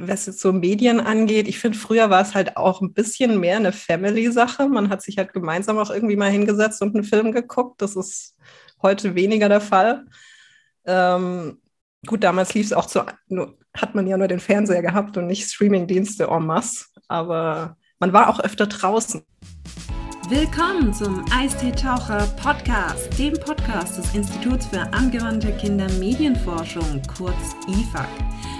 was jetzt so Medien angeht, ich finde, früher war es halt auch ein bisschen mehr eine Family-Sache. Man hat sich halt gemeinsam auch irgendwie mal hingesetzt und einen Film geguckt. Das ist heute weniger der Fall. Ähm, gut, damals lief es auch zu, hat man ja nur den Fernseher gehabt und nicht Streaming-Dienste en masse, aber man war auch öfter draußen. Willkommen zum Eistee-Taucher Podcast, dem Podcast des Instituts für angewandte Kindermedienforschung, kurz IFAK.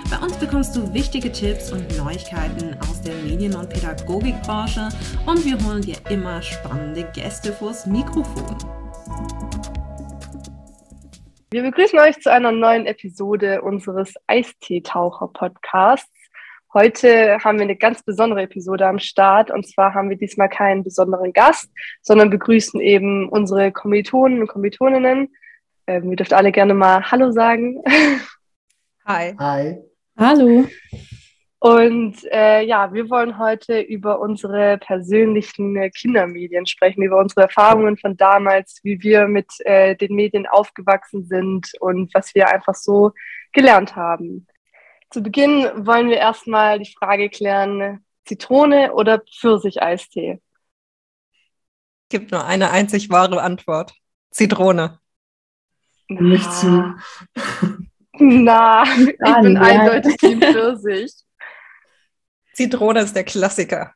Bei uns bekommst du wichtige Tipps und Neuigkeiten aus der Medien- und Pädagogikbranche und wir holen dir immer spannende Gäste vors Mikrofon. Wir begrüßen euch zu einer neuen Episode unseres Eistee-Taucher-Podcasts. Heute haben wir eine ganz besondere Episode am Start und zwar haben wir diesmal keinen besonderen Gast, sondern begrüßen eben unsere Kommilitonen und Kommilitoninnen. Ähm, ihr dürft alle gerne mal Hallo sagen. Hi. Hi. Hallo. Und äh, ja, wir wollen heute über unsere persönlichen Kindermedien sprechen, über unsere Erfahrungen von damals, wie wir mit äh, den Medien aufgewachsen sind und was wir einfach so gelernt haben. Zu Beginn wollen wir erstmal die Frage klären, Zitrone oder Pfirsicheistee? Gibt nur eine einzig wahre Antwort. Zitrone. Nicht zu. Na, ich bin nein. eindeutig Team Pfirsich. Zitrone ist der Klassiker.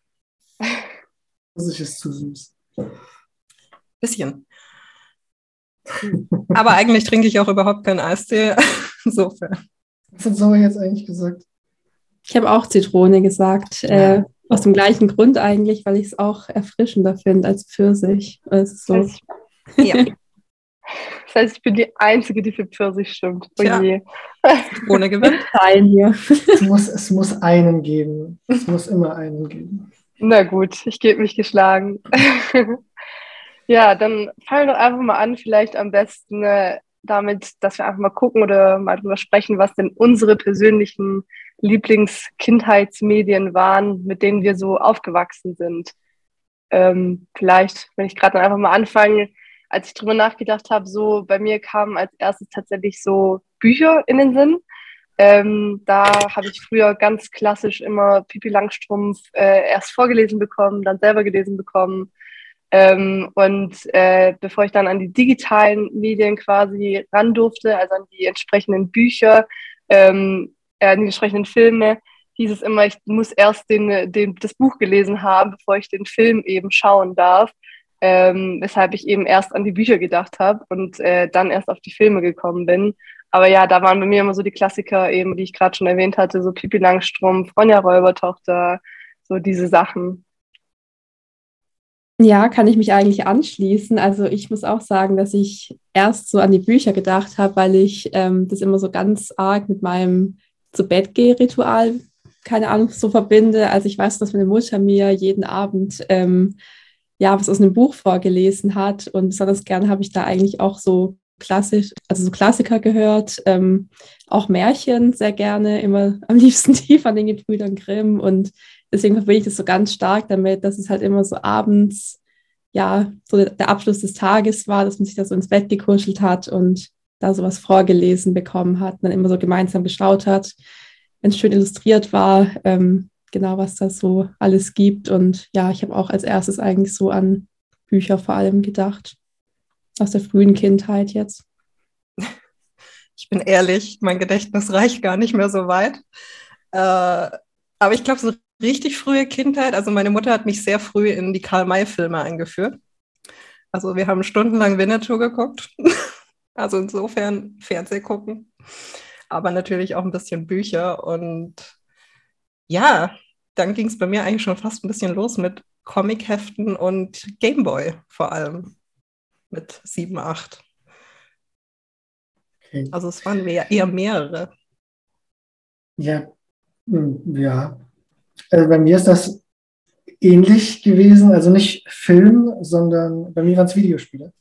Pfirsich ist zu süß. Bisschen. Aber eigentlich trinke ich auch überhaupt keinen Eistee. Insofern. Was hat Sauer jetzt eigentlich gesagt? Ich habe auch Zitrone gesagt. Äh, aus dem gleichen Grund eigentlich, weil ich es auch erfrischender finde als Pfirsich. Das so, Ja, das heißt, ich bin die Einzige, die für Pfirsich stimmt. Oh Tja. je. Zitrone gewinnt. Teil hier. Es muss, es muss einen geben. Es muss immer einen geben. Na gut, ich gebe mich geschlagen. ja, dann fangen wir doch einfach mal an, vielleicht am besten äh, damit, dass wir einfach mal gucken oder mal drüber sprechen, was denn unsere persönlichen Lieblingskindheitsmedien waren, mit denen wir so aufgewachsen sind. Ähm, vielleicht, wenn ich gerade dann einfach mal anfange, als ich drüber nachgedacht habe, so bei mir kamen als erstes tatsächlich so Bücher in den Sinn. Ähm, da habe ich früher ganz klassisch immer Pipi Langstrumpf äh, erst vorgelesen bekommen, dann selber gelesen bekommen. Ähm, und äh, bevor ich dann an die digitalen Medien quasi ran durfte, also an die entsprechenden Bücher, ähm, äh, an die entsprechenden Filme, hieß es immer, ich muss erst den, den, das Buch gelesen haben, bevor ich den Film eben schauen darf. Ähm, weshalb ich eben erst an die Bücher gedacht habe und äh, dann erst auf die Filme gekommen bin. Aber ja, da waren bei mir immer so die Klassiker eben, die ich gerade schon erwähnt hatte, so Pipi Langstrumpf, Ronja Räubertochter, so diese Sachen. Ja, kann ich mich eigentlich anschließen. Also ich muss auch sagen, dass ich erst so an die Bücher gedacht habe, weil ich ähm, das immer so ganz arg mit meinem zu Bett geh Ritual, keine Ahnung, so verbinde. Also ich weiß, dass meine Mutter mir jeden Abend ähm, ja was aus einem Buch vorgelesen hat. Und besonders gern habe ich da eigentlich auch so klassisch, also so Klassiker gehört, ähm, auch Märchen sehr gerne, immer am liebsten die von den Gebrüdern Grimm. Und deswegen verbinde ich das so ganz stark damit, dass es halt immer so abends, ja, so der, Abschluss des Tages war, dass man sich da so ins Bett gekuschelt hat und da sowas vorgelesen bekommen hat und dann immer so gemeinsam geschaut hat, wenn es schön illustriert war, ähm, genau was da so alles gibt. Und ja, ich habe auch als erstes eigentlich so an Bücher vor allem gedacht, aus der frühen Kindheit jetzt. Ich bin ehrlich, mein Gedächtnis reicht gar nicht mehr so weit. Äh, aber ich glaube, so richtig frühe Kindheit, also meine Mutter hat mich sehr früh in die Karl-May-Filme eingeführt. Also wir haben stundenlang Winnetou geguckt. Also insofern Fernseh gucken. Aber natürlich auch ein bisschen Bücher. Und ja, dann ging es bei mir eigentlich schon fast ein bisschen los mit Comicheften und Gameboy vor allem. Mit 7, 8. Okay. Also es waren mehr, eher mehrere. Ja, hm, ja. Also bei mir ist das ähnlich gewesen. Also nicht Film, sondern bei mir waren es Videospiele.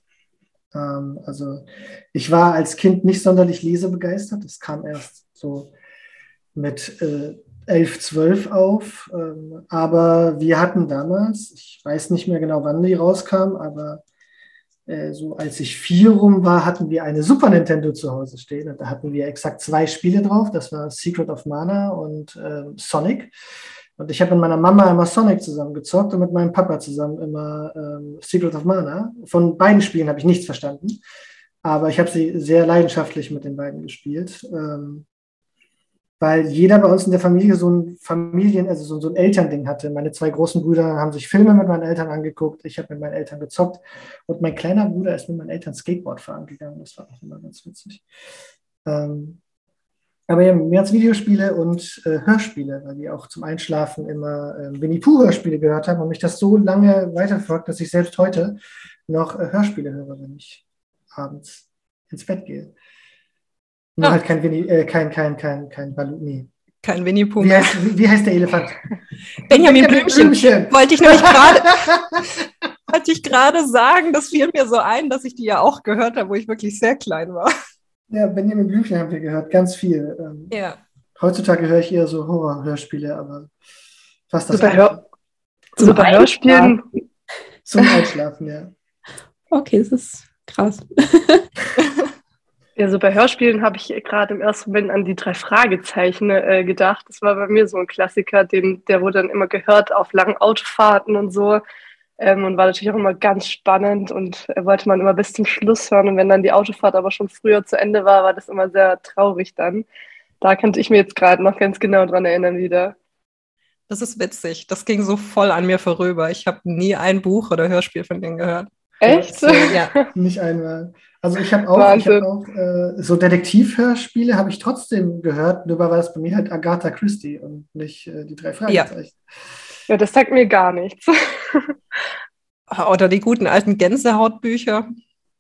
Ähm, also ich war als Kind nicht sonderlich lesebegeistert. Das kam erst so mit äh, 11, 12 auf. Ähm, aber wir hatten damals, ich weiß nicht mehr genau, wann die rauskam, aber äh, so als ich vier rum war, hatten wir eine Super Nintendo zu Hause stehen und da hatten wir exakt zwei Spiele drauf. Das war Secret of Mana und äh, Sonic. Und ich habe mit meiner Mama immer Sonic zusammengezockt und mit meinem Papa zusammen immer ähm, Secret of Mana. Von beiden Spielen habe ich nichts verstanden, aber ich habe sie sehr leidenschaftlich mit den beiden gespielt. Ähm, weil jeder bei uns in der Familie so ein Familien, also so, so ein Elternding hatte. Meine zwei großen Brüder haben sich Filme mit meinen Eltern angeguckt, ich habe mit meinen Eltern gezockt und mein kleiner Bruder ist mit meinen Eltern Skateboard fahren gegangen. Das war auch immer ganz witzig. Ähm, aber ja, mehr als Videospiele und äh, Hörspiele, weil wir auch zum Einschlafen immer äh, Winnie Pooh-Hörspiele gehört haben und mich das so lange weiterfolgt, dass ich selbst heute noch äh, Hörspiele höre, wenn ich abends ins Bett gehe. Nur ah. halt kein Winnie, äh, kein, kein, kein, kein Balu, nee. Kein Winnie Pooh wie heißt, wie, heißt, der Elefant? Benjamin Blümchen. Blümchen. Wollte ich nämlich gerade wollte ich gerade sagen, das fiel mir so ein, dass ich die ja auch gehört habe, wo ich wirklich sehr klein war. Ja, Benjamin Blümchen haben wir gehört, ganz viel. Ähm, ja. Heutzutage höre ich eher so Horror-Hörspiele, aber fast das Super, Hör Super Hörspielen. Zum Einschlafen, ja. Okay, das ist krass. Ja, so bei Hörspielen habe ich gerade im ersten Moment an die drei Fragezeichen äh, gedacht. Das war bei mir so ein Klassiker, den, der wurde dann immer gehört auf langen Autofahrten und so. Ähm, und war natürlich auch immer ganz spannend und äh, wollte man immer bis zum Schluss hören. Und wenn dann die Autofahrt aber schon früher zu Ende war, war das immer sehr traurig dann. Da könnte ich mir jetzt gerade noch ganz genau dran erinnern wieder. Das ist witzig. Das ging so voll an mir vorüber. Ich habe nie ein Buch oder Hörspiel von denen gehört. Echt? Ja, nicht einmal. Also ich habe auch, ich hab auch äh, so Detektivhörspiele habe ich trotzdem gehört, nur war das bei mir halt Agatha Christie und nicht äh, die drei Fragezeichen. Ja. ja, das sagt mir gar nichts. Oder die guten alten Gänsehautbücher.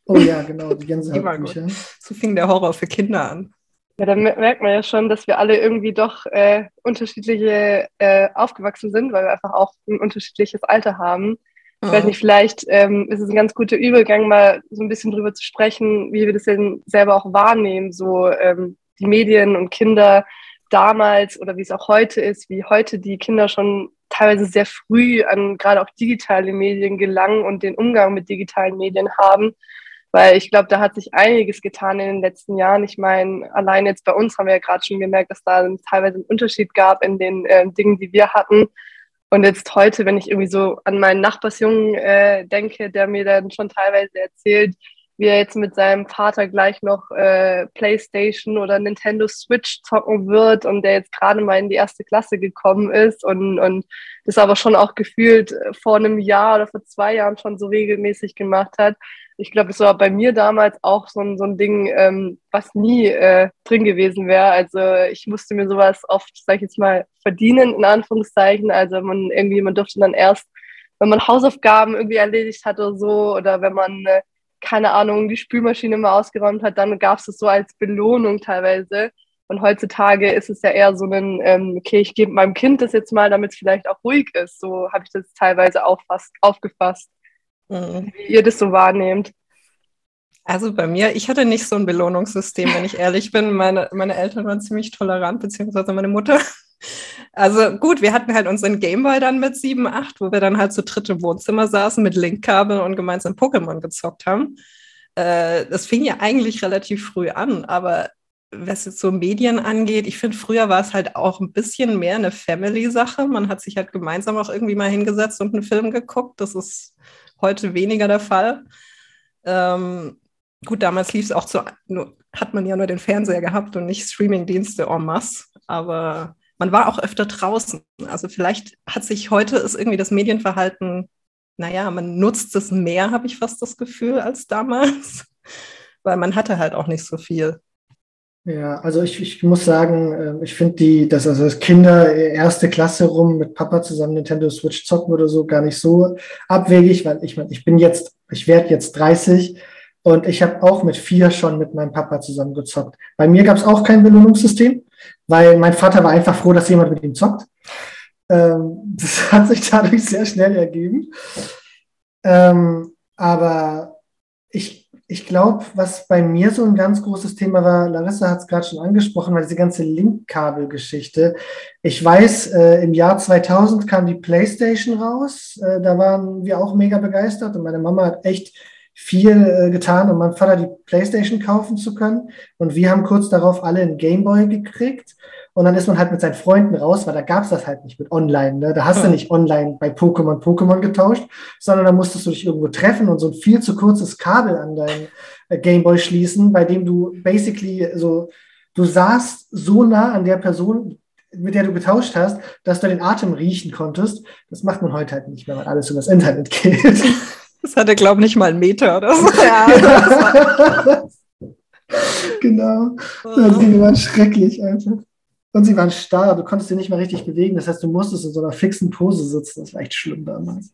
Oh ja, genau, die Gänsehautbücher. so fing der Horror für Kinder an. Ja, da merkt man ja schon, dass wir alle irgendwie doch äh, unterschiedliche äh, aufgewachsen sind, weil wir einfach auch ein unterschiedliches Alter haben. Ich weiß nicht, vielleicht ähm, ist es ein ganz guter Übergang, mal so ein bisschen drüber zu sprechen, wie wir das denn selber auch wahrnehmen, so ähm, die Medien und Kinder damals oder wie es auch heute ist, wie heute die Kinder schon teilweise sehr früh an gerade auch digitale Medien gelangen und den Umgang mit digitalen Medien haben. Weil ich glaube, da hat sich einiges getan in den letzten Jahren. Ich meine, allein jetzt bei uns haben wir ja gerade schon gemerkt, dass da teilweise einen Unterschied gab in den äh, Dingen, die wir hatten. Und jetzt heute, wenn ich irgendwie so an meinen Nachbarsjungen äh, denke, der mir dann schon teilweise erzählt, wie er jetzt mit seinem Vater gleich noch äh, PlayStation oder Nintendo Switch zocken wird und der jetzt gerade mal in die erste Klasse gekommen ist und, und das aber schon auch gefühlt vor einem Jahr oder vor zwei Jahren schon so regelmäßig gemacht hat, ich glaube, das war bei mir damals auch so ein, so ein Ding, ähm, was nie äh, drin gewesen wäre. Also ich musste mir sowas oft, sag ich jetzt mal, verdienen, in Anführungszeichen. Also man irgendwie, man durfte dann erst, wenn man Hausaufgaben irgendwie erledigt hat oder so, oder wenn man, äh, keine Ahnung, die Spülmaschine mal ausgeräumt hat, dann gab es das so als Belohnung teilweise. Und heutzutage ist es ja eher so ein, ähm, okay, ich gebe meinem Kind das jetzt mal, damit es vielleicht auch ruhig ist. So habe ich das teilweise auch fast aufgefasst mhm. wie ihr das so wahrnehmt. Also bei mir, ich hatte nicht so ein Belohnungssystem, wenn ich ehrlich bin. Meine, meine Eltern waren ziemlich tolerant, beziehungsweise meine Mutter. Also gut, wir hatten halt unseren Gameboy dann mit 7, 8, wo wir dann halt zu dritt im Wohnzimmer saßen mit Linkkabel und gemeinsam Pokémon gezockt haben. Äh, das fing ja eigentlich relativ früh an, aber was jetzt so Medien angeht, ich finde, früher war es halt auch ein bisschen mehr eine Family-Sache. Man hat sich halt gemeinsam auch irgendwie mal hingesetzt und einen Film geguckt. Das ist heute weniger der Fall. Ähm, gut, damals lief es auch zu, nur, hat man ja nur den Fernseher gehabt und nicht Streamingdienste en masse, aber man war auch öfter draußen. Also vielleicht hat sich heute ist irgendwie das Medienverhalten, naja, man nutzt es mehr, habe ich fast das Gefühl, als damals, weil man hatte halt auch nicht so viel. Ja, also ich, ich muss sagen, ähm, ich finde die, dass also das Kinder erste Klasse rum mit Papa zusammen Nintendo Switch zocken oder so gar nicht so abwegig, weil ich meine, ich bin jetzt, ich werde jetzt 30 und ich habe auch mit vier schon mit meinem Papa zusammen gezockt. Bei mir gab es auch kein Belohnungssystem, weil mein Vater war einfach froh, dass jemand mit ihm zockt. Ähm, das hat sich dadurch sehr schnell ergeben. Ähm, aber ich ich glaube, was bei mir so ein ganz großes Thema war, Larissa hat es gerade schon angesprochen, war diese ganze Linkkabel-Geschichte. Ich weiß, äh, im Jahr 2000 kam die PlayStation raus. Äh, da waren wir auch mega begeistert und meine Mama hat echt viel äh, getan, um meinem Vater die Playstation kaufen zu können. Und wir haben kurz darauf alle einen Gameboy gekriegt. Und dann ist man halt mit seinen Freunden raus, weil da gab es das halt nicht mit online. Ne? Da hast ja. du nicht online bei Pokémon Pokémon getauscht, sondern da musstest du dich irgendwo treffen und so ein viel zu kurzes Kabel an deinen äh, Gameboy schließen, bei dem du basically so, du saßt so nah an der Person, mit der du getauscht hast, dass du den Atem riechen konntest. Das macht man heute halt nicht, wenn man alles über das Internet geht. Das hatte, glaube ich, nicht mal einen Meter oder so. Ja, genau. Also, die waren schrecklich einfach. Und sie waren starr, du konntest sie nicht mehr richtig bewegen. Das heißt, du musstest in so einer fixen Pose sitzen. Das war echt schlimm damals.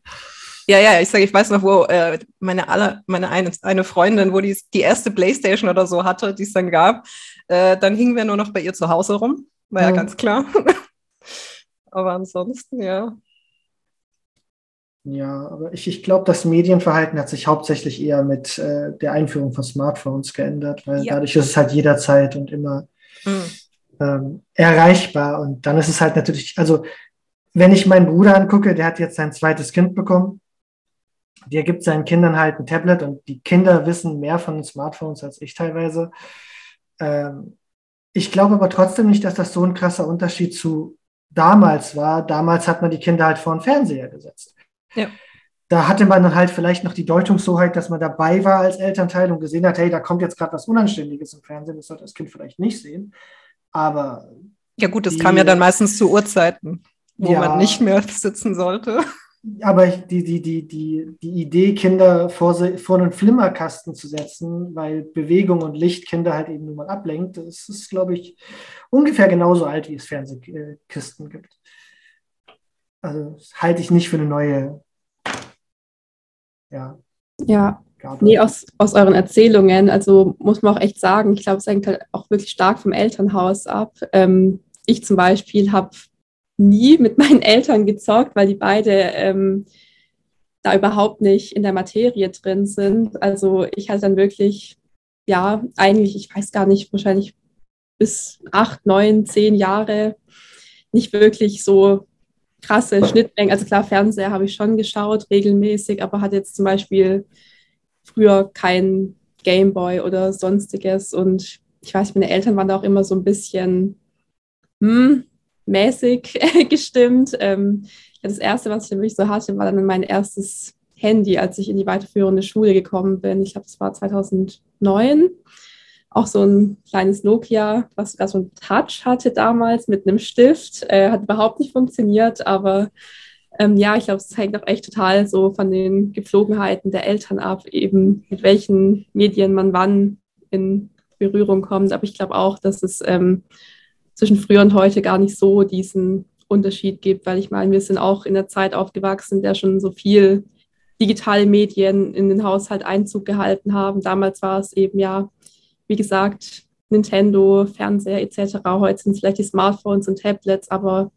Ja, ja, ich sage, ich weiß noch, wo äh, meine, alle, meine eine, eine Freundin, wo die die erste Playstation oder so hatte, die es dann gab, äh, dann hingen wir nur noch bei ihr zu Hause rum. War ja, ja ganz klar. Aber ansonsten, ja. Ja, aber ich, ich glaube, das Medienverhalten hat sich hauptsächlich eher mit äh, der Einführung von Smartphones geändert, weil ja. dadurch ist es halt jederzeit und immer mhm. Ähm, erreichbar. Und dann ist es halt natürlich, also wenn ich meinen Bruder angucke, der hat jetzt sein zweites Kind bekommen, der gibt seinen Kindern halt ein Tablet und die Kinder wissen mehr von den Smartphones als ich teilweise. Ähm, ich glaube aber trotzdem nicht, dass das so ein krasser Unterschied zu damals war. Damals hat man die Kinder halt vor den Fernseher gesetzt. Ja. Da hatte man dann halt vielleicht noch die Deutungshoheit, dass man dabei war als Elternteil und gesehen hat, hey, da kommt jetzt gerade was Unanständiges im Fernsehen, das sollte das Kind vielleicht nicht sehen. Aber. Ja, gut, es kam ja dann meistens zu Uhrzeiten, wo ja, man nicht mehr sitzen sollte. Aber die, die, die, die, die Idee, Kinder vor, vor einen Flimmerkasten zu setzen, weil Bewegung und Licht Kinder halt eben nur mal ablenkt, das ist, glaube ich, ungefähr genauso alt, wie es Fernsehkisten gibt. Also das halte ich nicht für eine neue ja. Ja. Nee, aus, aus euren Erzählungen, also muss man auch echt sagen, ich glaube, es hängt halt auch wirklich stark vom Elternhaus ab. Ähm, ich zum Beispiel habe nie mit meinen Eltern gezockt, weil die beide ähm, da überhaupt nicht in der Materie drin sind. Also ich hatte dann wirklich, ja, eigentlich, ich weiß gar nicht, wahrscheinlich bis acht, neun, zehn Jahre nicht wirklich so krasse Schnittmengen. Also klar, Fernseher habe ich schon geschaut, regelmäßig, aber hatte jetzt zum Beispiel früher kein Gameboy oder sonstiges. Und ich weiß, meine Eltern waren da auch immer so ein bisschen hm, mäßig gestimmt. Ähm, das erste, was ich wirklich so hatte, war dann mein erstes Handy, als ich in die weiterführende Schule gekommen bin. Ich glaube, das war 2009 auch so ein kleines Nokia, was sogar so ein Touch hatte damals mit einem Stift. Äh, hat überhaupt nicht funktioniert, aber ähm, ja, ich glaube, es hängt auch echt total so von den Gepflogenheiten der Eltern ab, eben mit welchen Medien man wann in Berührung kommt. Aber ich glaube auch, dass es ähm, zwischen früher und heute gar nicht so diesen Unterschied gibt, weil ich meine, wir sind auch in der Zeit aufgewachsen, in der schon so viel digitale Medien in den Haushalt Einzug gehalten haben. Damals war es eben ja wie gesagt, Nintendo, Fernseher etc. Heute sind es vielleicht die Smartphones und Tablets, aber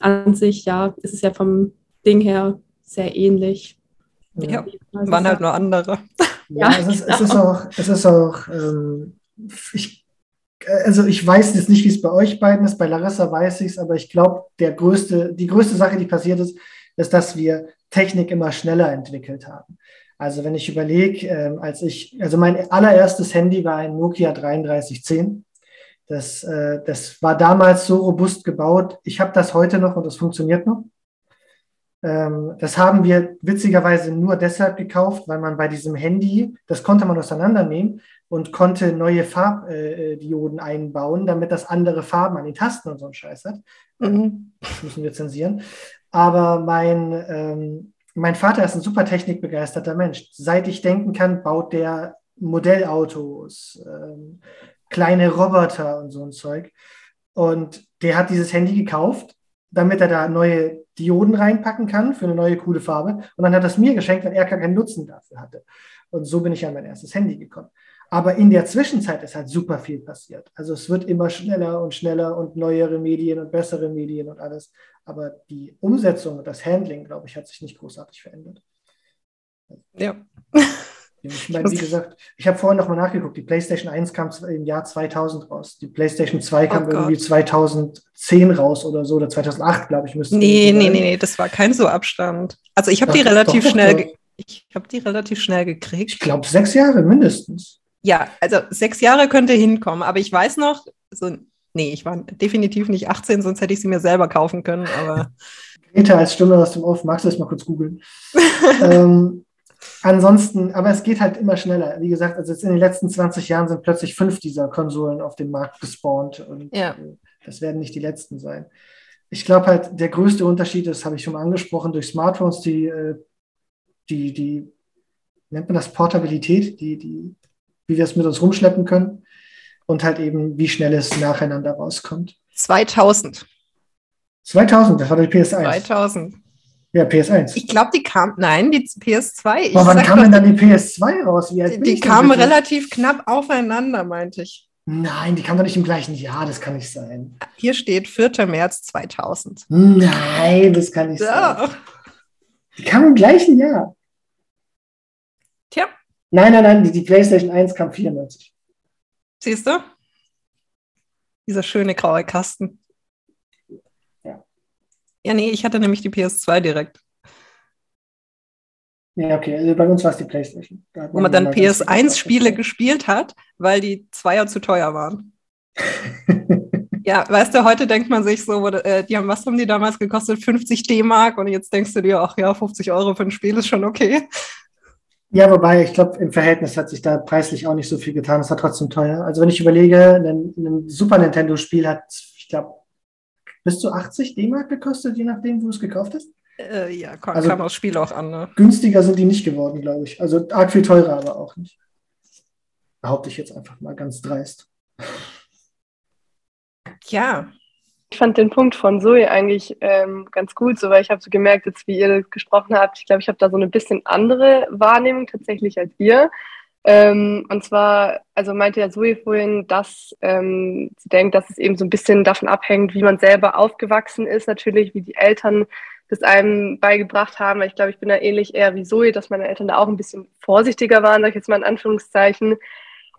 an sich, ja, ist es ja vom Ding her sehr ähnlich. Ja, also waren halt nur andere. Ja, ja es, ist, genau. es, ist, auch, es ist auch, ähm, ich, also ich weiß jetzt nicht, wie es bei euch beiden ist, bei Larissa weiß ich es, aber ich glaube, der größte, die größte Sache, die passiert ist, ist, dass wir Technik immer schneller entwickelt haben. Also wenn ich überlege, äh, als ich, also mein allererstes Handy war ein Nokia 3310. Das, äh, das war damals so robust gebaut. Ich habe das heute noch und das funktioniert noch. Ähm, das haben wir witzigerweise nur deshalb gekauft, weil man bei diesem Handy, das konnte man auseinandernehmen und konnte neue Farbdioden einbauen, damit das andere Farben an den Tasten und so einen Scheiß hat. Mhm. Das müssen wir zensieren. Aber mein, ähm, mein Vater ist ein super technikbegeisterter Mensch. Seit ich denken kann, baut der Modellautos, ähm, kleine Roboter und so ein Zeug. Und der hat dieses Handy gekauft, damit er da neue Dioden reinpacken kann für eine neue coole Farbe. Und dann hat er es mir geschenkt, weil er gar keinen Nutzen dafür hatte. Und so bin ich an mein erstes Handy gekommen. Aber in der Zwischenzeit ist halt super viel passiert. Also es wird immer schneller und schneller und neuere Medien und bessere Medien und alles. Aber die Umsetzung und das Handling, glaube ich, hat sich nicht großartig verändert. Ja. Ich meine, wie gesagt, ich habe vorhin nochmal nachgeguckt, die PlayStation 1 kam im Jahr 2000 raus. Die PlayStation 2 kam oh irgendwie 2010 raus oder so, oder 2008, glaube ich, müsste. Nee, nee, nee, nee, das war kein so Abstand. Also ich habe die relativ doch, schnell, doch, Ich habe die relativ schnell gekriegt. Ich glaube, sechs Jahre mindestens. Ja, also sechs Jahre könnte hinkommen, aber ich weiß noch, so, nee, ich war definitiv nicht 18, sonst hätte ich sie mir selber kaufen können, aber. Greta als Stimme aus dem Off, magst du das mal kurz googeln? ähm, ansonsten, aber es geht halt immer schneller. Wie gesagt, also jetzt in den letzten 20 Jahren sind plötzlich fünf dieser Konsolen auf dem Markt gespawnt und Ja. äh, das werden nicht die letzten sein. Ich glaube halt, der größte Unterschied ist, habe ich schon mal angesprochen, durch Smartphones, die, äh, die, die, nennt man das Portabilität, die, die, wie wir es mit uns rumschleppen können und halt eben, wie schnell es nacheinander rauskommt. 2000. 2000, das war die PS1. 2000. Ja, PS1. Ich glaube, die kam, nein, die PS2. Ich Aber wann kam doch, denn dann die PS2 raus? Die denn kamen relativ knapp aufeinander, meinte ich. Nein, die kam doch nicht im gleichen Jahr, das kann nicht sein. Hier steht 4. März 2000. Nein, das kann nicht sein. Ja. Die kam im gleichen Jahr. Tja, Nein, nein, nein, die, die PlayStation 1 kam 94. siehst du? Dieser schöne graue Kasten. Ja. Nee, ich hatte nämlich die PS2 direkt, Ja, okay, also bei uns war es die PlayStation. Da wo man dann mal ganz- PS1-Spiele gespielt hat, weil die Zweier zu teuer waren. Ja, weißt du, heute denkt man sich so, äh, die haben, was haben die damals gekostet? 50 D-Mark und jetzt denkst du dir, ach ja, 50 Euro für ein Spiel ist schon okay. Ja, wobei, ich glaube, im Verhältnis hat sich da preislich auch nicht so viel getan. Es war trotzdem teuer. Also wenn ich überlege, ein, ein Super Nintendo-Spiel hat, ich glaube, bis zu 80 D-Mark gekostet, je nachdem, wo du es gekauft hast. Äh, ja, kam, Also- kam aufs Spiel auch an, ne? Günstiger sind die nicht geworden, glaube ich. Also arg viel teurer, aber auch nicht. Behaupte ich jetzt einfach mal ganz dreist. Ja, Ich fand den Punkt von Zoe eigentlich ähm, ganz gut, so weil ich habe so gemerkt, jetzt wie ihr gesprochen habt, ich glaube, ich habe da so eine bisschen andere Wahrnehmung tatsächlich als ihr. Ähm, und zwar, also meinte ja Zoe vorhin, dass ähm, sie denkt, dass es eben so ein bisschen davon abhängt, wie man selber aufgewachsen ist, natürlich, wie die Eltern das einem beigebracht haben. Weil ich glaube, ich bin da ähnlich eher wie Zoe, dass meine Eltern da auch ein bisschen vorsichtiger waren, sag ich jetzt mal in Anführungszeichen.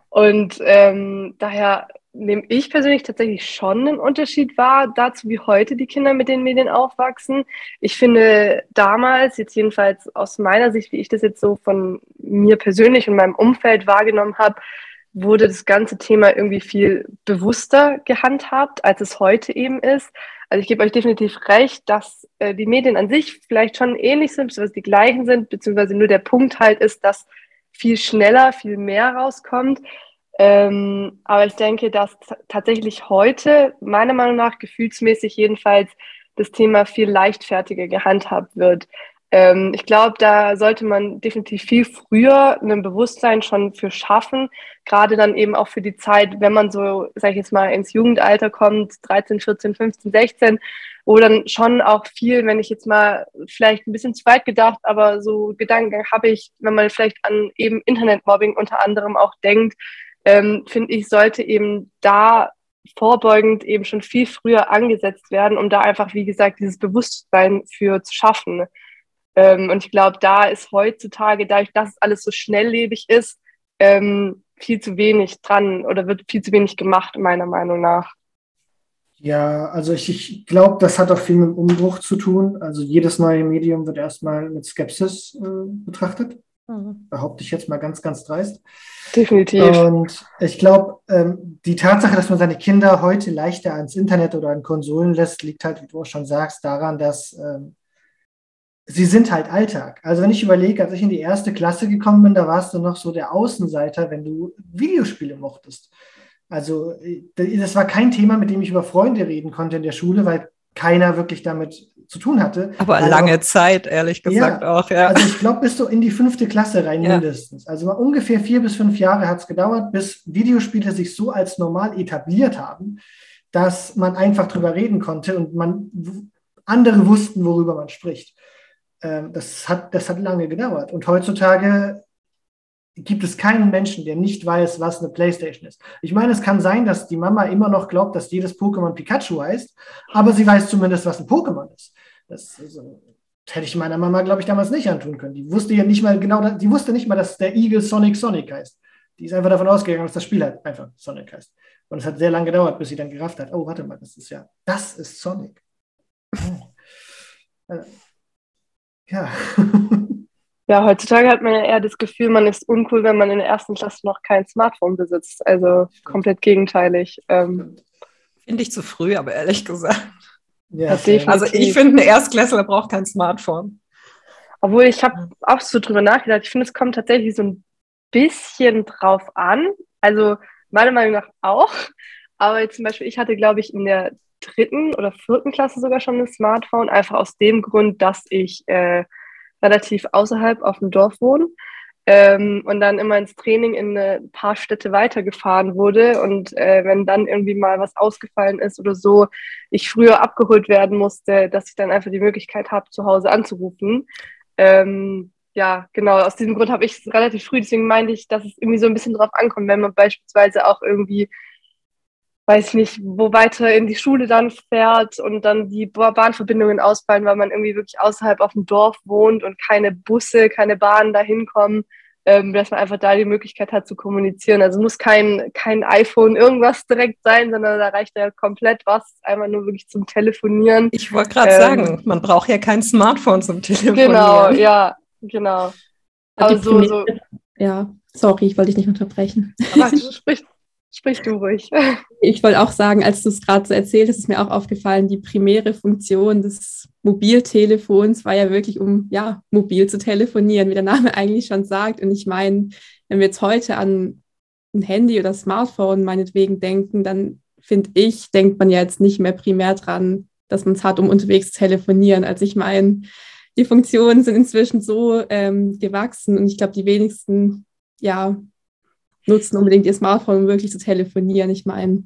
Und ähm, daher nehme ich persönlich tatsächlich schon einen Unterschied wahr dazu, wie heute die Kinder mit den Medien aufwachsen. Ich finde damals, jetzt jedenfalls aus meiner Sicht, wie ich das jetzt so von mir persönlich und meinem Umfeld wahrgenommen habe, wurde das ganze Thema irgendwie viel bewusster gehandhabt, als es heute eben ist. Also ich gebe euch definitiv recht, dass äh, die Medien an sich vielleicht schon ähnlich sind, beziehungsweise die gleichen sind, beziehungsweise nur der Punkt halt ist, dass viel schneller, viel mehr rauskommt. Ähm, aber ich denke, dass tatsächlich heute, meiner Meinung nach, gefühlsmäßig jedenfalls, das Thema viel leichtfertiger gehandhabt wird. Ähm, ich glaube, da sollte man definitiv viel früher ein Bewusstsein schon für schaffen, gerade dann eben auch für die Zeit, wenn man so, sag ich jetzt mal, ins Jugendalter kommt, 13, 14, 15, 16, wo dann schon auch viel, wenn ich jetzt mal vielleicht ein bisschen zu weit gedacht, aber so Gedanken habe ich, wenn man vielleicht an eben Internetmobbing unter anderem auch denkt, ähm, finde ich, sollte eben da vorbeugend eben schon viel früher angesetzt werden, um da einfach, wie gesagt, dieses Bewusstsein für zu schaffen. Ähm, und ich glaube, da ist heutzutage, dadurch, dass es alles so schnelllebig ist, ähm, viel zu wenig dran oder wird viel zu wenig gemacht, meiner Meinung nach. Ja, also ich, ich glaube, das hat auch viel mit dem Umbruch zu tun. Also jedes neue Medium wird erstmal mit Skepsis äh, betrachtet. Behaupte ich jetzt mal ganz, ganz dreist. Definitiv. Und ich glaube, ähm, die Tatsache, dass man seine Kinder heute leichter ans Internet oder an Konsolen lässt, liegt halt, wie du auch schon sagst, daran, dass ähm, sie sind halt Alltag. Also wenn ich überlege, als ich in die erste Klasse gekommen bin, da warst du noch so der Außenseiter, wenn du Videospiele mochtest. Also äh, das war kein Thema, mit dem ich über Freunde reden konnte in der Schule, weil keiner wirklich damit zu tun hatte. aber Weil lange auch- Zeit, ehrlich gesagt auch, ja. also ich glaube, bis du in die fünfte Klasse rein Ja. mindestens. Also ungefähr vier bis fünf Jahre hat es gedauert, bis Videospiele sich so als normal etabliert haben, dass man einfach drüber reden konnte und man andere wussten, worüber man spricht. Ähm, das, hat, das hat lange gedauert. Und heutzutage gibt es keinen Menschen, der nicht weiß, was eine Playstation ist. Ich meine, es kann sein, dass die Mama immer noch glaubt, dass jedes Pokémon Pikachu heißt, aber sie weiß zumindest, was ein Pokémon ist. Das, also, das hätte ich meiner Mama, glaube ich, damals nicht antun können. Die wusste ja nicht mal genau, die wusste nicht mal, dass der Igel Sonic Sonic heißt. Die ist einfach davon ausgegangen, dass das Spiel halt einfach Sonic heißt. Und es hat sehr lange gedauert, bis sie dann gerafft hat, oh, warte mal, das ist ja, das ist Sonic. Oh. Äh, ja. Ja, heutzutage hat man ja eher das Gefühl, man ist uncool, wenn man in der ersten Klasse noch kein Smartphone besitzt. Also komplett gegenteilig. Ähm, Finde ich zu früh, aber ehrlich gesagt. Ja. Also ich finde, ein Erstklässler braucht kein Smartphone. Obwohl ich habe auch so drüber nachgedacht. Ich finde, es kommt tatsächlich so ein bisschen drauf an. Also meiner Meinung nach auch. Aber zum Beispiel, ich hatte, glaube ich, in der dritten oder vierten Klasse sogar schon ein Smartphone. Einfach aus dem Grund, dass ich äh, relativ außerhalb auf dem Dorf wohne. Ähm, und dann immer ins Training in ein paar Städte weitergefahren wurde. Und äh, wenn dann irgendwie mal was ausgefallen ist oder so, ich früher abgeholt werden musste, dass ich dann einfach die Möglichkeit habe, zu Hause anzurufen. Ähm, ja, genau, aus diesem Grund habe ich es relativ früh, deswegen meinte ich, dass es irgendwie so ein bisschen drauf ankommt, wenn man beispielsweise auch irgendwie, weiß ich nicht, wo weiter in die Schule dann fährt und dann die Bahnverbindungen ausfallen, weil man irgendwie wirklich außerhalb auf dem Dorf wohnt und keine Busse, keine Bahnen dahin kommen, ähm, dass man einfach da die Möglichkeit hat zu kommunizieren. Also muss kein, kein iPhone irgendwas direkt sein, sondern da reicht ja komplett was, einmal nur wirklich zum Telefonieren. Ich wollte gerade Ähm, sagen, man braucht ja kein Smartphone zum Telefonieren. Genau, ja, genau. Aber so, Ja, sorry, ich wollte dich nicht unterbrechen. aber sprich, sprich du ruhig. Ich wollte auch sagen, als du es gerade so erzählt hast, ist mir auch aufgefallen, die primäre Funktion des Mobiltelefons war ja wirklich, um ja, mobil zu telefonieren, wie der Name eigentlich schon sagt. Und ich meine, wenn wir jetzt heute an ein Handy oder Smartphone meinetwegen denken, dann finde ich, denkt man ja jetzt nicht mehr primär dran, dass man es hat, um unterwegs zu telefonieren. Also ich meine, die Funktionen sind inzwischen so ähm, gewachsen und ich glaube, die wenigsten, ja, nutzen unbedingt ihr Smartphone, um wirklich zu telefonieren. Ich meine,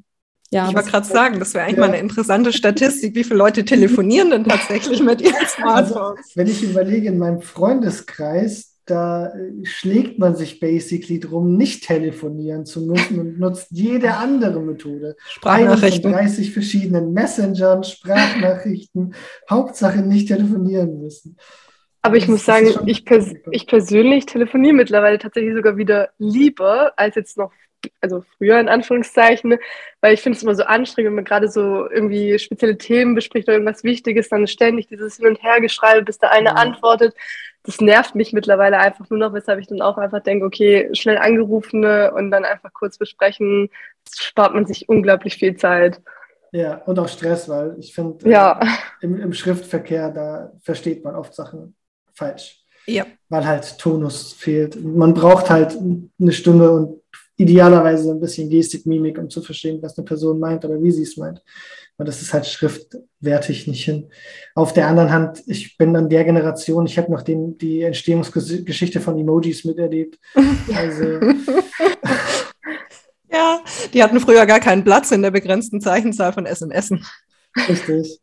ja. Ich wollte gerade sagen, das wäre eigentlich Ja. mal eine interessante Statistik, wie viele Leute telefonieren denn tatsächlich mit ihren Smartphones. Wenn ich überlege, in meinem Freundeskreis, da schlägt man sich basically drum, nicht telefonieren zu müssen und nutzt jede andere Methode. Sprachnachrichten. 30 verschiedenen Messengern, Sprachnachrichten, Hauptsache nicht telefonieren müssen. Aber ich Das- muss sagen, ich, pers ich persönlich telefoniere mittlerweile tatsächlich sogar wieder lieber als jetzt noch, also früher in Anführungszeichen, weil ich finde es immer so anstrengend, wenn man gerade so irgendwie spezielle Themen bespricht oder irgendwas Wichtiges, dann ständig dieses Hin- und Hergeschreibe, bis der eine Ja. antwortet. Das nervt mich mittlerweile einfach nur noch, weshalb ich dann auch einfach denke, okay, schnell angerufene und dann einfach kurz besprechen, spart man sich unglaublich viel Zeit. Ja, und auch Stress, weil ich finde, Ja. äh, im, im Schriftverkehr, da versteht man oft Sachen falsch, Ja. weil halt Tonus fehlt. Man braucht halt eine Stimme und idealerweise ein bisschen Gestik, Mimik, um zu verstehen, was eine Person meint oder wie sie es meint. Und das ist halt schriftwertig nicht hin. Auf der anderen Hand, ich bin an der Generation, ich habe noch den, die Entstehungsgeschichte von Emojis miterlebt. Also, Ja, die hatten früher gar keinen Platz in der begrenzten Zeichenzahl von SMS. richtig.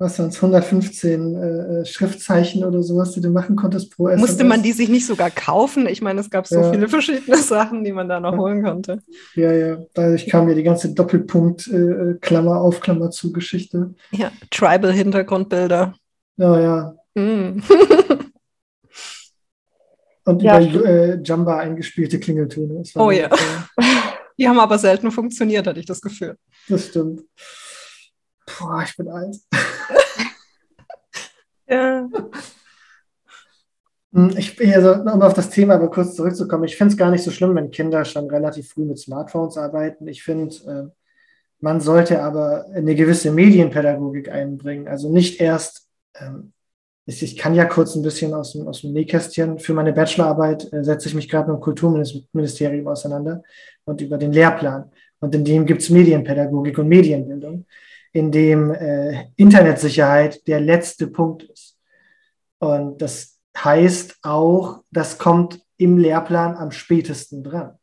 Was sonst 115 äh, äh, Schriftzeichen oder sowas, die du machen konntest pro SMS. Musste man die sich nicht sogar kaufen? Ich meine, es gab so Ja. viele verschiedene Sachen, die man da noch Ja. holen konnte. Ja, ja. Dadurch kam ja die ganze Doppelpunkt, äh, äh, Klammer auf, Klammer zu Geschichte. Ja, Tribal-Hintergrundbilder. Ja, ja. Mm. Und Ja, über äh, Jamba eingespielte Klingeltöne. Das war Oh mir ja. Die haben aber selten funktioniert, hatte ich das Gefühl. Das stimmt. Boah, ich bin alt. Ja. Hm, Ich, also, um auf das Thema aber kurz zurückzukommen, ich finde es gar nicht so schlimm, wenn Kinder schon relativ früh mit Smartphones arbeiten. Ich finde, äh, man sollte aber eine gewisse Medienpädagogik einbringen. Also nicht erst, ähm, ich, kann ja kurz ein bisschen aus dem, aus dem Nähkästchen. Für meine Bachelorarbeit äh, setze ich mich gerade mit dem Kulturministerium auseinander und über den Lehrplan. Und in dem gibt es Medienpädagogik und Medienbildung, in dem äh, Internetsicherheit der letzte Punkt ist. Und das heißt auch, das kommt im Lehrplan am spätesten dran.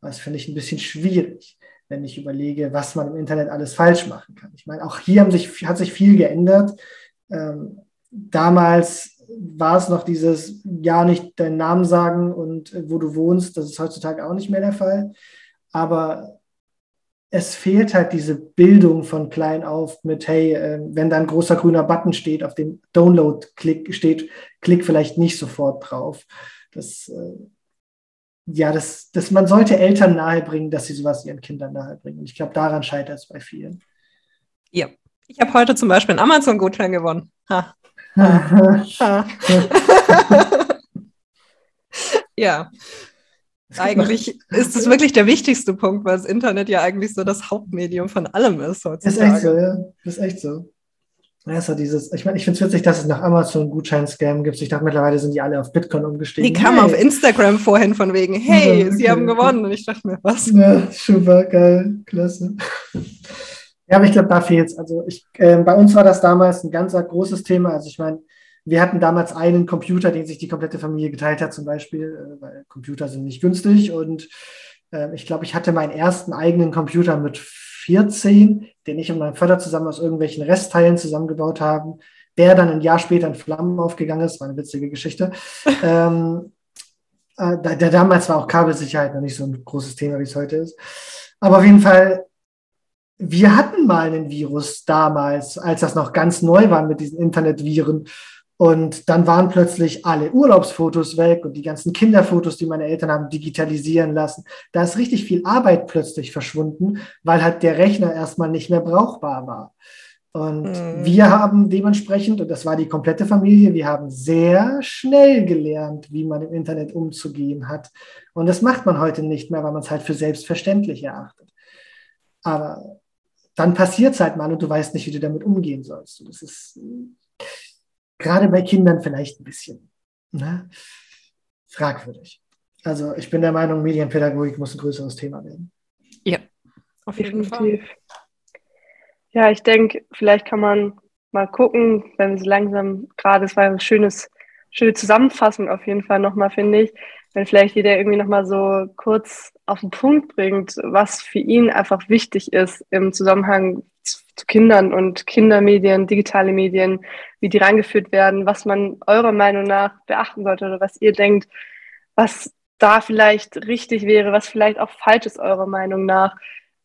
Das finde ich ein bisschen schwierig, wenn ich überlege, was man im Internet alles falsch machen kann. Ich meine, auch hier sich, hat sich viel geändert. Ähm, damals war es noch dieses, ja, nicht deinen Namen sagen und äh, wo du wohnst. Das ist heutzutage auch nicht mehr der Fall. Aber es fehlt halt diese Bildung von klein auf mit, hey, äh, wenn da ein großer grüner Button steht, auf dem Download-Klick steht, klick vielleicht nicht sofort drauf. Das, äh, ja, das, das, man sollte Eltern nahebringen, dass sie sowas ihren Kindern nahebringen. Und ich glaube, daran scheitert es bei vielen. ja. Ich habe heute zum Beispiel einen Amazon-Gutschein gewonnen. Ha. Ha. Ha. Ja. Eigentlich ist es wirklich der wichtigste Punkt, weil das Internet ja eigentlich so das Hauptmedium von allem ist heutzutage. Ist echt so, ja. Ist echt so. Ja, ist dieses, ich meine, ich finde es witzig, dass es nach Amazon Gutschein-Scam gibt. Ich dachte, mittlerweile sind die alle auf Bitcoin umgestiegen. Die kamen hey. auf Instagram vorhin von wegen, hey, ja, sie haben gewonnen. Und ich dachte mir, was? Ja, super, geil, klasse. Ja, aber ich glaube, da fehlt es. Also ich, äh, bei uns war das damals ein ganz großes Thema. Also ich meine, wir hatten damals einen Computer, den sich die komplette Familie geteilt hat, zum Beispiel, äh, weil Computer sind nicht günstig. Und äh, ich glaube, ich hatte meinen ersten eigenen Computer mit 14, den ich und mein Vater zusammen aus irgendwelchen Restteilen zusammengebaut haben, der dann ein Jahr später in Flammen aufgegangen ist, war eine witzige Geschichte. ähm, äh, der, damals war auch Kabelsicherheit noch nicht so ein großes Thema, wie es heute ist. Aber auf jeden Fall, wir hatten mal einen Virus damals, als das noch ganz neu war mit diesen Internetviren. Und dann waren plötzlich alle Urlaubsfotos weg und die ganzen Kinderfotos, die meine Eltern haben digitalisieren lassen. Da ist richtig viel Arbeit plötzlich verschwunden, weil halt der Rechner erstmal nicht mehr brauchbar war. Und mhm. wir haben dementsprechend, und das war die komplette Familie, wir haben sehr schnell gelernt, wie man im Internet umzugehen hat. Und das macht man heute nicht mehr, weil man es halt für selbstverständlich erachtet. Aber dann passiert es halt mal und du weißt nicht, wie du damit umgehen sollst. Das ist gerade bei Kindern vielleicht ein bisschen ne, fragwürdig. Also ich bin der Meinung, Medienpädagogik muss ein größeres Thema werden. Ja, auf jeden Definitiv. Fall. Ja, ich denke, vielleicht kann man mal gucken, wenn wir so langsam gerade, es war eine schönes, schöne Zusammenfassung auf jeden Fall nochmal, finde ich, wenn vielleicht jeder irgendwie nochmal so kurz auf den Punkt bringt, was für ihn einfach wichtig ist im Zusammenhang zu Kindern und Kindermedien, digitale Medien, wie die reingeführt werden, was man eurer Meinung nach beachten sollte oder was ihr denkt, was da vielleicht richtig wäre, was vielleicht auch falsch ist eurer Meinung nach,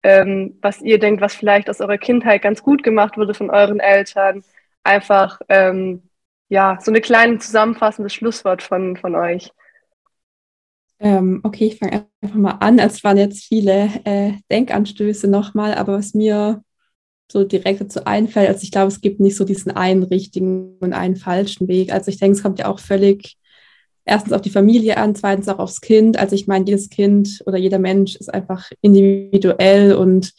ähm, was ihr denkt, was vielleicht aus eurer Kindheit ganz gut gemacht wurde von euren Eltern. Einfach, ähm, ja, so eine kleine zusammenfassendes Schlusswort von, von euch. Ähm, okay, ich fange einfach mal an. Es waren jetzt viele äh, Denkanstöße nochmal, aber was mir so direkt dazu einfällt. Also ich glaube, es gibt nicht so diesen einen richtigen und einen falschen Weg. Also ich denke, es kommt ja auch völlig erstens auf die Familie an, zweitens auch aufs Kind. Also ich meine, jedes Kind oder jeder Mensch ist einfach individuell und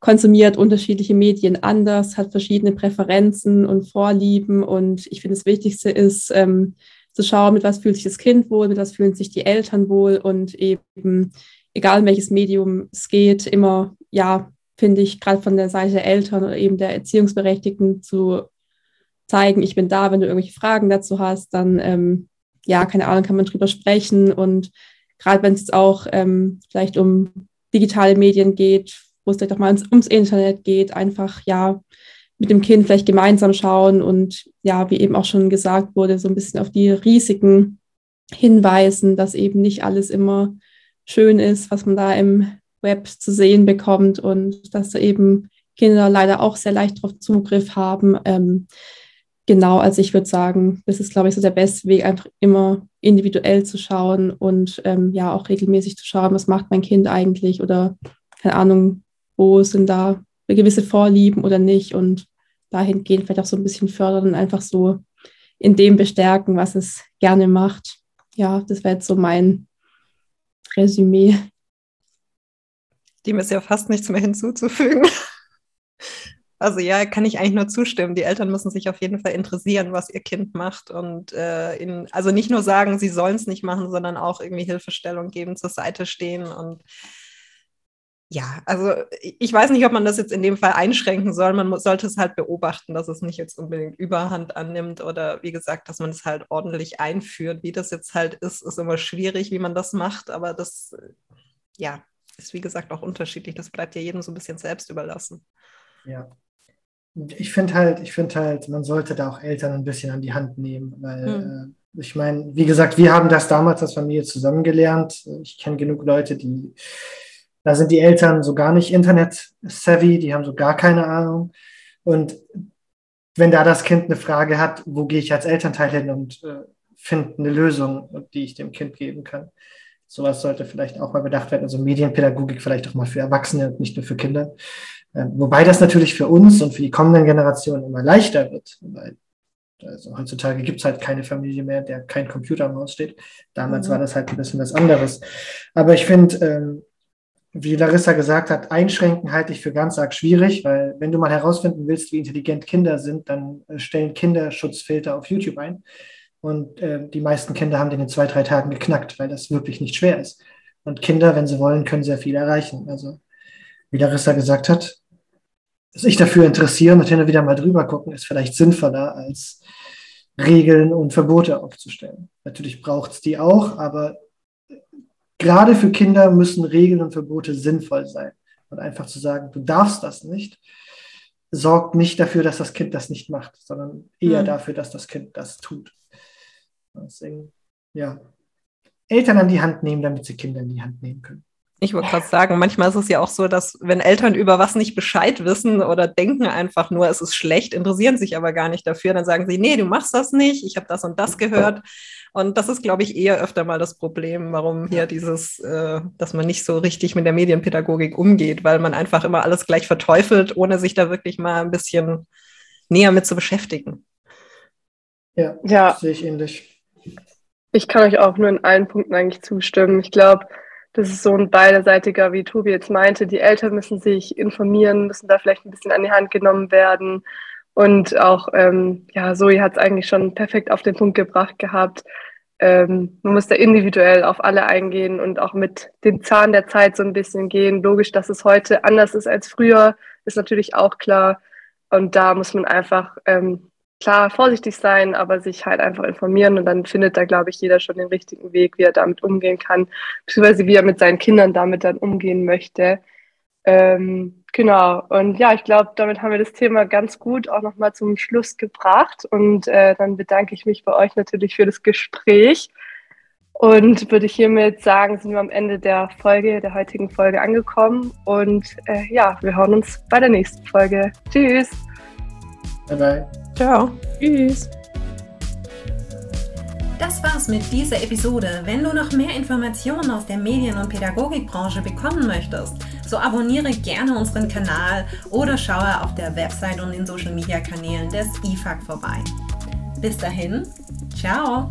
konsumiert unterschiedliche Medien anders, hat verschiedene Präferenzen und Vorlieben. Und ich finde, das Wichtigste ist, ähm, zu schauen, mit was fühlt sich das Kind wohl, mit was fühlen sich die Eltern wohl und eben, egal in welches Medium es geht, immer ja finde ich, gerade von der Seite der Eltern oder eben der Erziehungsberechtigten zu zeigen, ich bin da, wenn du irgendwelche Fragen dazu hast, dann, ähm, ja, keine Ahnung, kann man drüber sprechen. Und gerade wenn es jetzt auch ähm, vielleicht um digitale Medien geht, wo es vielleicht auch mal ums, ums Internet geht, einfach, ja, mit dem Kind vielleicht gemeinsam schauen und ja, wie eben auch schon gesagt wurde, so ein bisschen auf die Risiken hinweisen, dass eben nicht alles immer schön ist, was man da im Web zu sehen bekommt und dass da eben Kinder leider auch sehr leicht darauf Zugriff haben. Ähm, genau, also ich würde sagen, das ist, glaube ich, so der beste Weg, einfach immer individuell zu schauen und ähm, ja auch regelmäßig zu schauen, was macht mein Kind eigentlich oder keine Ahnung, wo sind da gewisse Vorlieben oder nicht und dahingehend vielleicht auch so ein bisschen fördern und einfach so in dem bestärken, was es gerne macht. Ja, das wäre jetzt so mein Resümee. Dem ist ja fast nichts mehr hinzuzufügen. Also ja, kann ich eigentlich nur zustimmen. Die Eltern müssen sich auf jeden Fall interessieren, was ihr Kind macht und äh, in, also nicht nur sagen, sie sollen es nicht machen, sondern auch irgendwie Hilfestellung geben, zur Seite stehen und ja, also ich weiß nicht, ob man das jetzt in dem Fall einschränken soll. Man sollte es halt beobachten, dass es nicht jetzt unbedingt Überhand annimmt oder wie gesagt, dass man es halt ordentlich einführt. Wie das jetzt halt ist, ist immer schwierig, wie man das macht, aber das, ja, ist wie gesagt auch unterschiedlich. Das bleibt ja jedem so ein bisschen selbst überlassen. Ja. Ich finde halt, ich finde halt, man sollte da auch Eltern ein bisschen an die Hand nehmen, weil hm. äh, ich meine, wie gesagt, wir haben das damals als Familie zusammen gelernt. Ich kenne genug Leute, die, da sind die Eltern so gar nicht Internet-savvy, die haben so gar keine Ahnung. Und wenn da das Kind eine Frage hat, wo gehe ich als Elternteil hin und äh, finde eine Lösung, die ich dem Kind geben kann. Sowas sollte vielleicht auch mal bedacht werden. Also Medienpädagogik vielleicht auch mal für Erwachsene und nicht nur für Kinder. Ähm, wobei das natürlich für uns und für die kommenden Generationen immer leichter wird, weil Also heutzutage gibt es halt keine Familie mehr, der kein Computer am Haus steht. Damals mhm. war das halt ein bisschen was anderes. Aber ich finde, ähm, wie Larissa gesagt hat, einschränken halte ich für ganz arg schwierig, weil wenn du mal herausfinden willst, wie intelligent Kinder sind, dann äh, stellen Kinderschutzfilter auf YouTube ein. Und äh, die meisten Kinder haben den in zwei, drei Tagen geknackt, weil das wirklich nicht schwer ist. Und Kinder, wenn sie wollen, können sehr viel erreichen. Also, wie Larissa gesagt hat, sich dafür interessieren und hin und wieder mal drüber gucken, ist vielleicht sinnvoller, als Regeln und Verbote aufzustellen. Natürlich braucht es die auch, aber gerade für Kinder müssen Regeln und Verbote sinnvoll sein. Und einfach zu sagen, du darfst das nicht, sorgt nicht dafür, dass das Kind das nicht macht, sondern eher mhm. dafür, dass das Kind das tut. Deswegen, ja, Eltern an die Hand nehmen, damit sie Kinder in die Hand nehmen können. Ich wollte gerade sagen, manchmal ist es ja auch so, dass wenn Eltern über was nicht Bescheid wissen oder denken einfach nur, es ist schlecht, interessieren sich aber gar nicht dafür, dann sagen sie, nee, du machst das nicht, ich habe das und das gehört. Und das ist, glaube ich, eher öfter mal das Problem, warum hier dieses, äh, dass man nicht so richtig mit der Medienpädagogik umgeht, weil man einfach immer alles gleich verteufelt, ohne sich da wirklich mal ein bisschen näher mit zu beschäftigen. Ja, ja. sehe ich ähnlich. Ich kann euch auch nur in allen Punkten eigentlich zustimmen. Ich glaube, das ist so ein beiderseitiger, wie Tobi jetzt meinte. Die Eltern müssen sich informieren, müssen da vielleicht ein bisschen an die Hand genommen werden. Und auch, ähm, ja, Zoe hat es eigentlich schon perfekt auf den Punkt gebracht gehabt. Ähm, man muss da individuell auf alle eingehen und auch mit dem Zahn der Zeit so ein bisschen gehen. Logisch, dass es heute anders ist als früher, ist natürlich auch klar. Und da muss man einfach ähm, klar vorsichtig sein, aber sich halt einfach informieren und dann findet da, glaube ich, jeder schon den richtigen Weg, wie er damit umgehen kann, beziehungsweise wie er mit seinen Kindern damit dann umgehen möchte. Ähm, genau, und ja, ich glaube, damit haben wir das Thema ganz gut auch nochmal zum Schluss gebracht und äh, dann bedanke ich mich bei euch natürlich für das Gespräch und würde hiermit sagen, sind wir am Ende der Folge, der heutigen Folge angekommen und äh, ja, wir hören uns bei der nächsten Folge. Tschüss! Bye bye. Ciao. Tschüss. Das war's mit dieser Episode. Wenn du noch mehr Informationen aus der Medien- und Pädagogikbranche bekommen möchtest, so abonniere gerne unseren Kanal oder schaue auf der Website und den Social Media Kanälen des IFAG vorbei. Bis dahin, ciao!